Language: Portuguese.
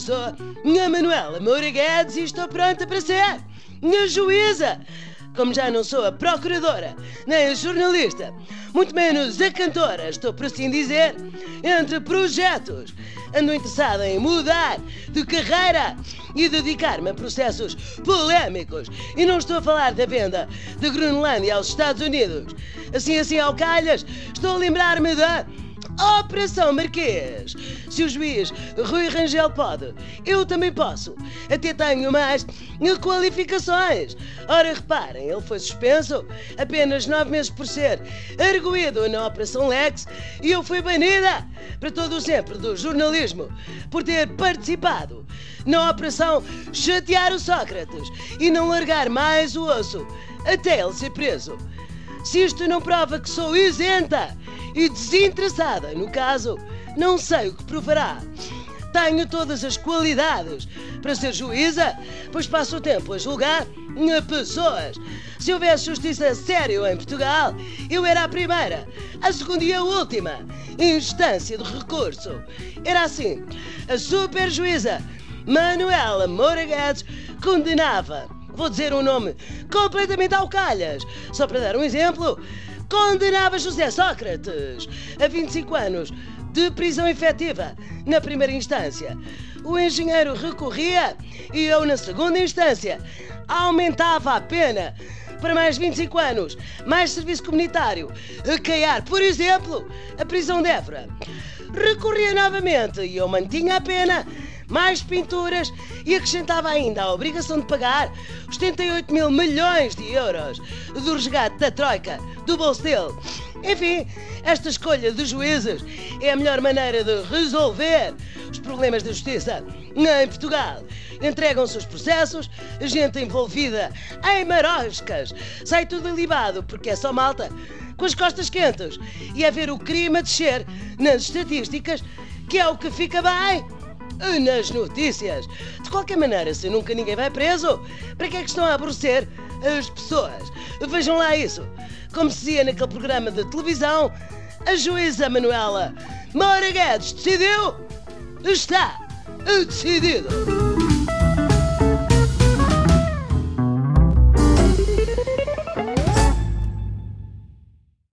sou a Manuela Moura Guedes e estou pronta para ser a juíza. Como já não sou a procuradora, nem a jornalista, muito menos a cantora, estou por assim dizer, entre projetos. Ando interessada em mudar de carreira e dedicar-me a processos polémicos. E não estou a falar da venda da Groenlândia aos Estados Unidos. Assim, assim, ao calhas, estou a lembrar-me da Operação Marquês! Se o juiz Rui Rangel pode, eu também posso. Até tenho mais qualificações. Ora, reparem, ele foi suspenso apenas nove meses por ser arguído na Operação Lex e eu fui banida para todo o sempre do jornalismo por ter participado na Operação Chatear o Sócrates e não largar mais o osso até ele ser preso. Se isto não prova que sou isenta e desinteressada no caso, não sei o que provará. Tenho todas as qualidades para ser juíza, pois passo o tempo a julgar pessoas. Se houvesse justiça séria em Portugal, eu era a primeira, a segunda e a última instância de recurso. Era assim: a super juíza Manuela Moura Guedes condenava, vou dizer um nome completamente ao calhas, só para dar um exemplo, condenava José Sócrates a 25 anos de prisão efetiva na primeira instância. O engenheiro recorria e eu, na segunda instância, aumentava a pena para mais 25 anos, mais serviço comunitário, caiar, por exemplo, a prisão de Évora. Recorria novamente e eu mantinha a pena mais pinturas e acrescentava ainda a obrigação de pagar os 78 mil milhões de euros do resgate da Troika do bolso dele. Enfim, esta escolha de juízes é a melhor maneira de resolver os problemas da justiça em Portugal. Entregam-se os processos, a gente envolvida em maroscas, sai tudo alibado porque é só malta com as costas quentes e a ver o crime a descer nas estatísticas, que é o que fica bem nas notícias. De qualquer maneira, se nunca ninguém vai preso, para que é que estão a aborrecer as pessoas? Vejam lá isso. Como se dizia naquele programa de televisão, a juíza Manuela Moura Guedes decidiu, está decidido.